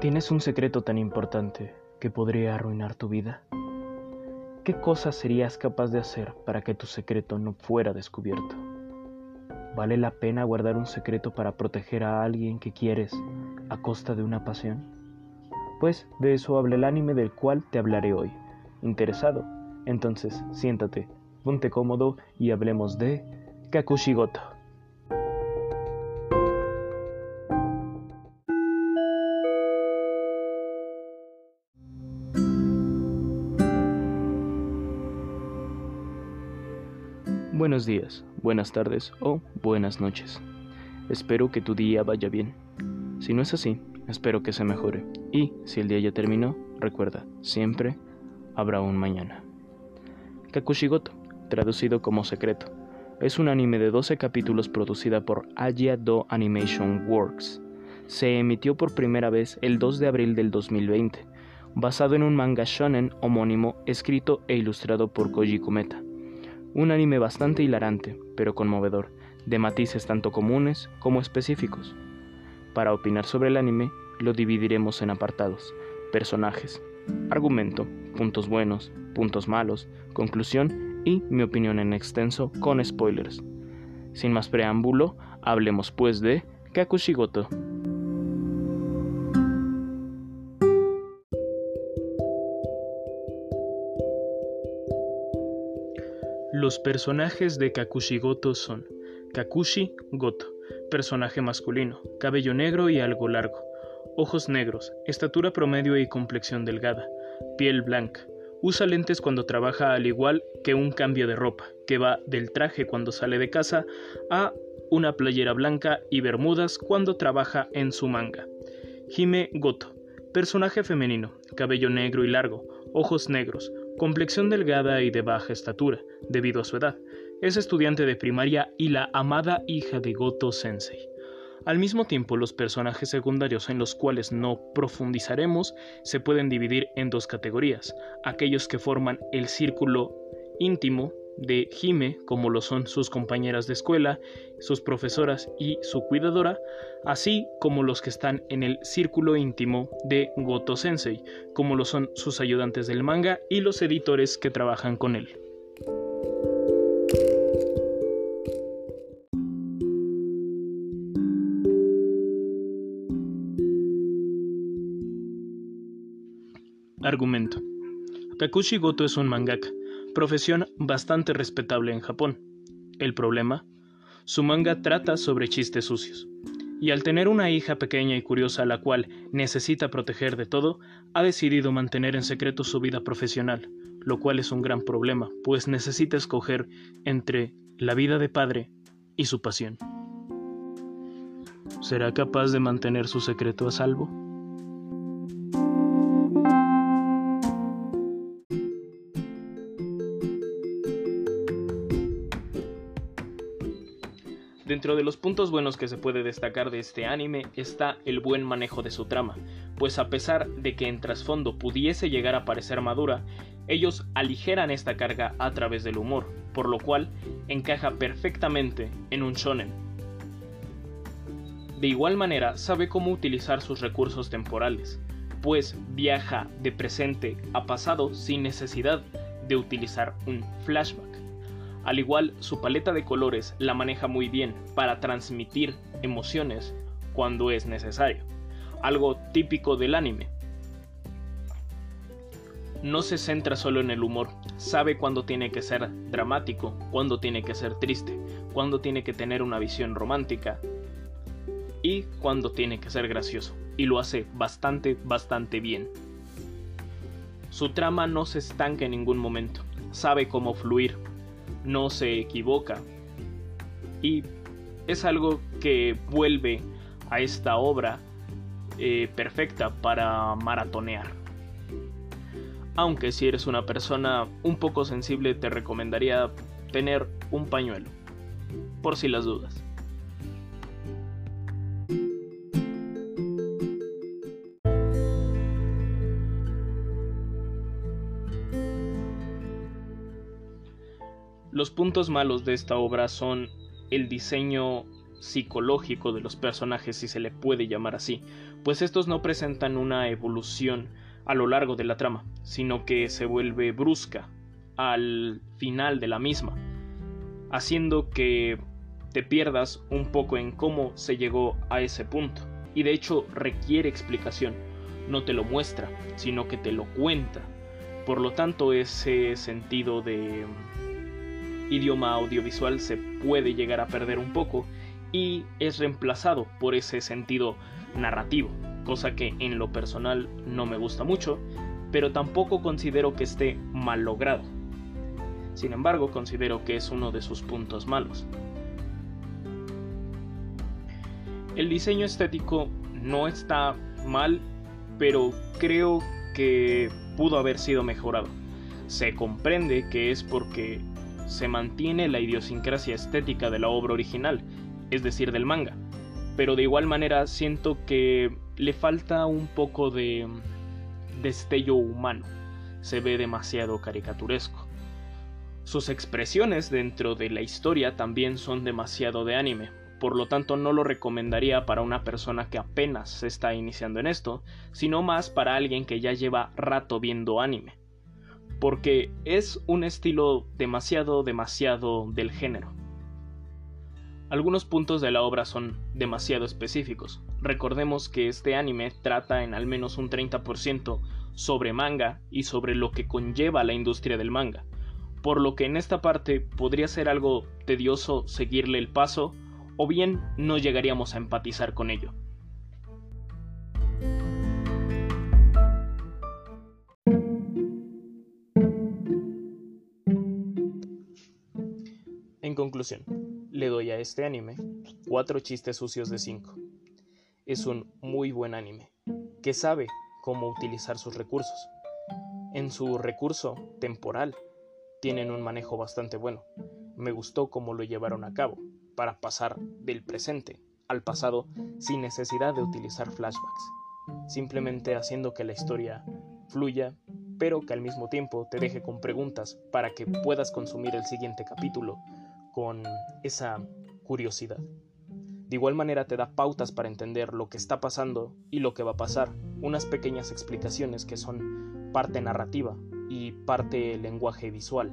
¿Tienes un secreto tan importante que podría arruinar tu vida? ¿Qué cosas serías capaz de hacer para que tu secreto no fuera descubierto? ¿Vale la pena guardar un secreto para proteger a alguien que quieres a costa de una pasión? Pues de eso habla el anime del cual te hablaré hoy. ¿Interesado? Entonces siéntate, ponte cómodo y hablemos de Kakushigoto. Buenos días, buenas tardes o buenas noches. Espero que tu día vaya bien. Si no es así, espero que se mejore. Y si el día ya terminó, recuerda, siempre habrá un mañana. Kakushigoto, traducido como secreto, es un anime de 12 capítulos producida por Aya Do Animation Works. Se emitió por primera vez el 2 de abril del 2020, basado en un manga shonen homónimo escrito e ilustrado por Koji Kometa. Un anime bastante hilarante, pero conmovedor, de matices tanto comunes como específicos. Para opinar sobre el anime, lo dividiremos en apartados, personajes, argumento, puntos buenos, puntos malos, conclusión y mi opinión en extenso con spoilers. Sin más preámbulo, hablemos pues de Kakushigoto. Los personajes de Kakushigoto son Kakushi Goto, personaje masculino, cabello negro y algo largo, ojos negros, estatura promedio y complexión delgada, piel blanca. Usa lentes cuando trabaja al igual que un cambio de ropa, que va del traje cuando sale de casa a una playera blanca y bermudas cuando trabaja en su manga. Hime Goto, personaje femenino, cabello negro y largo, ojos negros, complexión delgada y de baja estatura, debido a su edad. Es estudiante de primaria y la amada hija de Goto Sensei. Al mismo tiempo, los personajes secundarios en los cuales no profundizaremos se pueden dividir en dos categorías, aquellos que forman el círculo íntimo de Hime, como lo son sus compañeras de escuela, sus profesoras y su cuidadora, así como los que están en el círculo íntimo de Goto Sensei, como lo son sus ayudantes del manga y los editores que trabajan con él. Argumento. Kakushi Goto es un mangaka, profesión bastante respetable en Japón. El problema, su manga trata sobre chistes sucios. Y al tener una hija pequeña y curiosa a la cual necesita proteger de todo, ha decidido mantener en secreto su vida profesional, lo cual es un gran problema, pues necesita escoger entre la vida de padre y su pasión. ¿Será capaz de mantener su secreto a salvo? Dentro de los puntos buenos que se puede destacar de este anime está el buen manejo de su trama, pues a pesar de que en trasfondo pudiese llegar a parecer madura, ellos aligeran esta carga a través del humor, por lo cual encaja perfectamente en un shonen. De igual manera, sabe cómo utilizar sus recursos temporales, pues viaja de presente a pasado sin necesidad de utilizar un flashback. Al igual, su paleta de colores la maneja muy bien para transmitir emociones cuando es necesario, algo típico del anime. No se centra solo en el humor, sabe cuándo tiene que ser dramático, cuándo tiene que ser triste, cuándo tiene que tener una visión romántica y cuándo tiene que ser gracioso, y lo hace bastante, bastante bien. Su trama no se estanca en ningún momento, sabe cómo fluir, no se equivoca. Y es algo que vuelve a esta obra eh, perfecta para maratonear. Aunque si eres una persona un poco sensible te recomendaría tener un pañuelo, por si las dudas. Los puntos malos de esta obra son el diseño psicológico de los personajes, si se le puede llamar así, pues estos no presentan una evolución a lo largo de la trama, sino que se vuelve brusca al final de la misma, haciendo que te pierdas un poco en cómo se llegó a ese punto. Y de hecho requiere explicación, no te lo muestra, sino que te lo cuenta. Por lo tanto, ese sentido de idioma audiovisual se puede llegar a perder un poco y es reemplazado por ese sentido narrativo, cosa que en lo personal no me gusta mucho, pero tampoco considero que esté mal logrado. Sin embargo, considero que es uno de sus puntos malos. El diseño estético no está mal, pero creo que pudo haber sido mejorado. Se comprende que es porque se mantiene la idiosincrasia estética de la obra original, es decir, del manga. Pero de igual manera siento que le falta un poco de destello humano. Se ve demasiado caricaturesco. Sus expresiones dentro de la historia también son demasiado de anime, por lo tanto no lo recomendaría para una persona que apenas se está iniciando en esto, sino más para alguien que ya lleva rato viendo anime porque es un estilo demasiado, demasiado del género. Algunos puntos de la obra son demasiado específicos. Recordemos que este anime trata en al menos un 30% sobre manga y sobre lo que conlleva la industria del manga, por lo que en esta parte podría ser algo tedioso seguirle el paso o bien no llegaríamos a empatizar con ello. Conclusión, le doy a este anime 4 chistes sucios de 5. Es un muy buen anime, que sabe cómo utilizar sus recursos. En su recurso temporal, tienen un manejo bastante bueno. Me gustó cómo lo llevaron a cabo, para pasar del presente al pasado sin necesidad de utilizar flashbacks, simplemente haciendo que la historia fluya, pero que al mismo tiempo te deje con preguntas para que puedas consumir el siguiente capítulo con esa curiosidad. De igual manera te da pautas para entender lo que está pasando y lo que va a pasar, unas pequeñas explicaciones que son parte narrativa y parte lenguaje visual.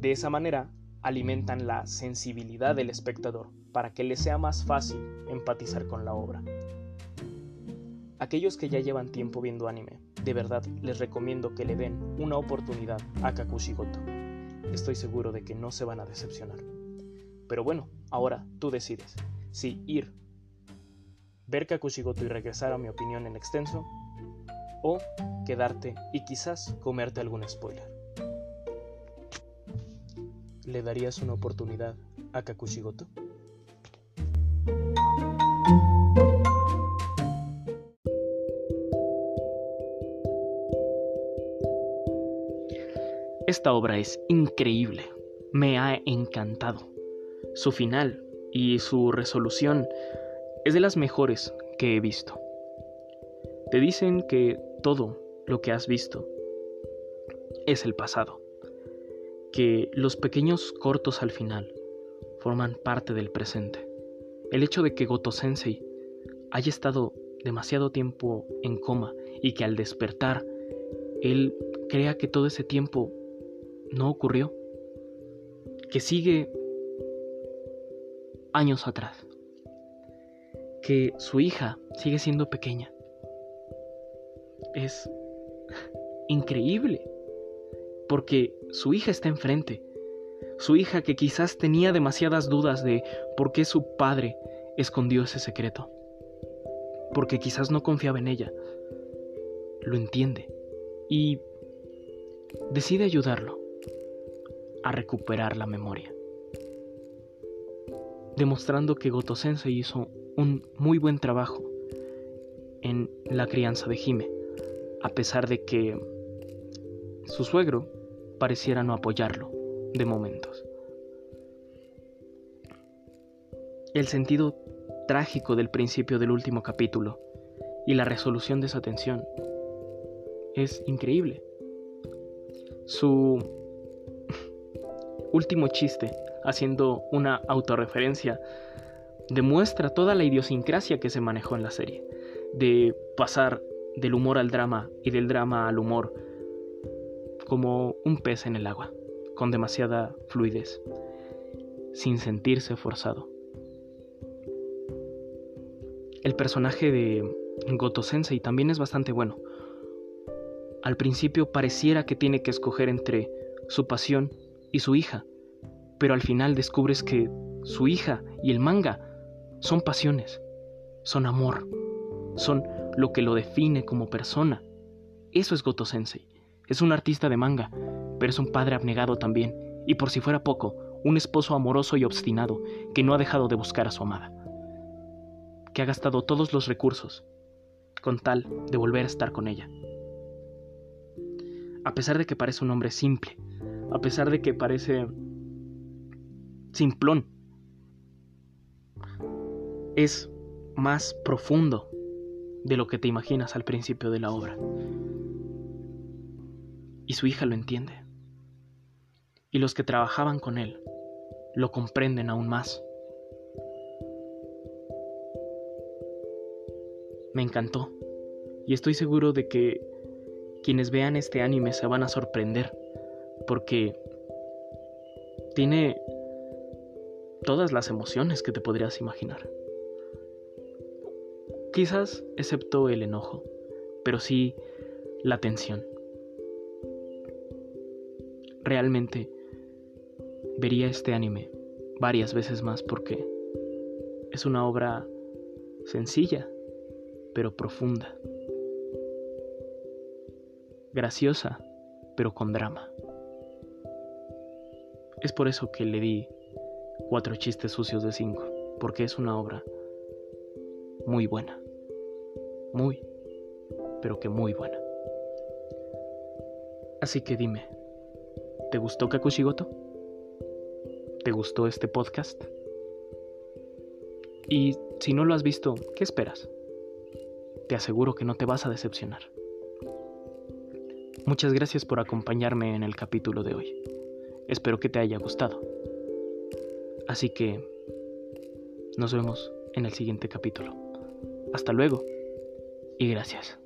De esa manera alimentan la sensibilidad del espectador para que le sea más fácil empatizar con la obra. Aquellos que ya llevan tiempo viendo anime, de verdad les recomiendo que le den una oportunidad a Kakushigoto estoy seguro de que no se van a decepcionar. Pero bueno, ahora tú decides si ir, ver Kakushigoto y regresar a mi opinión en extenso, o quedarte y quizás comerte algún spoiler. ¿Le darías una oportunidad a Kakushigoto? Esta obra es increíble, me ha encantado. Su final y su resolución es de las mejores que he visto. Te dicen que todo lo que has visto es el pasado, que los pequeños cortos al final forman parte del presente. El hecho de que Goto Sensei haya estado demasiado tiempo en coma y que al despertar él crea que todo ese tiempo no ocurrió, que sigue años atrás, que su hija sigue siendo pequeña. Es increíble, porque su hija está enfrente, su hija que quizás tenía demasiadas dudas de por qué su padre escondió ese secreto, porque quizás no confiaba en ella, lo entiende y decide ayudarlo a recuperar la memoria. Demostrando que Goto Sensei hizo un muy buen trabajo en la crianza de Hime, a pesar de que su suegro pareciera no apoyarlo de momentos. El sentido trágico del principio del último capítulo y la resolución de esa tensión es increíble. Su último chiste, haciendo una autorreferencia, demuestra toda la idiosincrasia que se manejó en la serie, de pasar del humor al drama y del drama al humor como un pez en el agua, con demasiada fluidez, sin sentirse forzado. El personaje de Goto Sensei también es bastante bueno. Al principio pareciera que tiene que escoger entre su pasión y su hija, pero al final descubres que su hija y el manga son pasiones, son amor, son lo que lo define como persona. Eso es Goto Sensei. Es un artista de manga, pero es un padre abnegado también, y por si fuera poco, un esposo amoroso y obstinado que no ha dejado de buscar a su amada, que ha gastado todos los recursos con tal de volver a estar con ella. A pesar de que parece un hombre simple, a pesar de que parece simplón, es más profundo de lo que te imaginas al principio de la obra. Y su hija lo entiende. Y los que trabajaban con él lo comprenden aún más. Me encantó. Y estoy seguro de que quienes vean este anime se van a sorprender. Porque tiene todas las emociones que te podrías imaginar. Quizás excepto el enojo, pero sí la tensión. Realmente vería este anime varias veces más porque es una obra sencilla, pero profunda. Graciosa, pero con drama. Es por eso que le di cuatro chistes sucios de cinco, porque es una obra muy buena. Muy, pero que muy buena. Así que dime, ¿te gustó Kakushigoto? ¿Te gustó este podcast? Y si no lo has visto, ¿qué esperas? Te aseguro que no te vas a decepcionar. Muchas gracias por acompañarme en el capítulo de hoy. Espero que te haya gustado. Así que nos vemos en el siguiente capítulo. Hasta luego y gracias.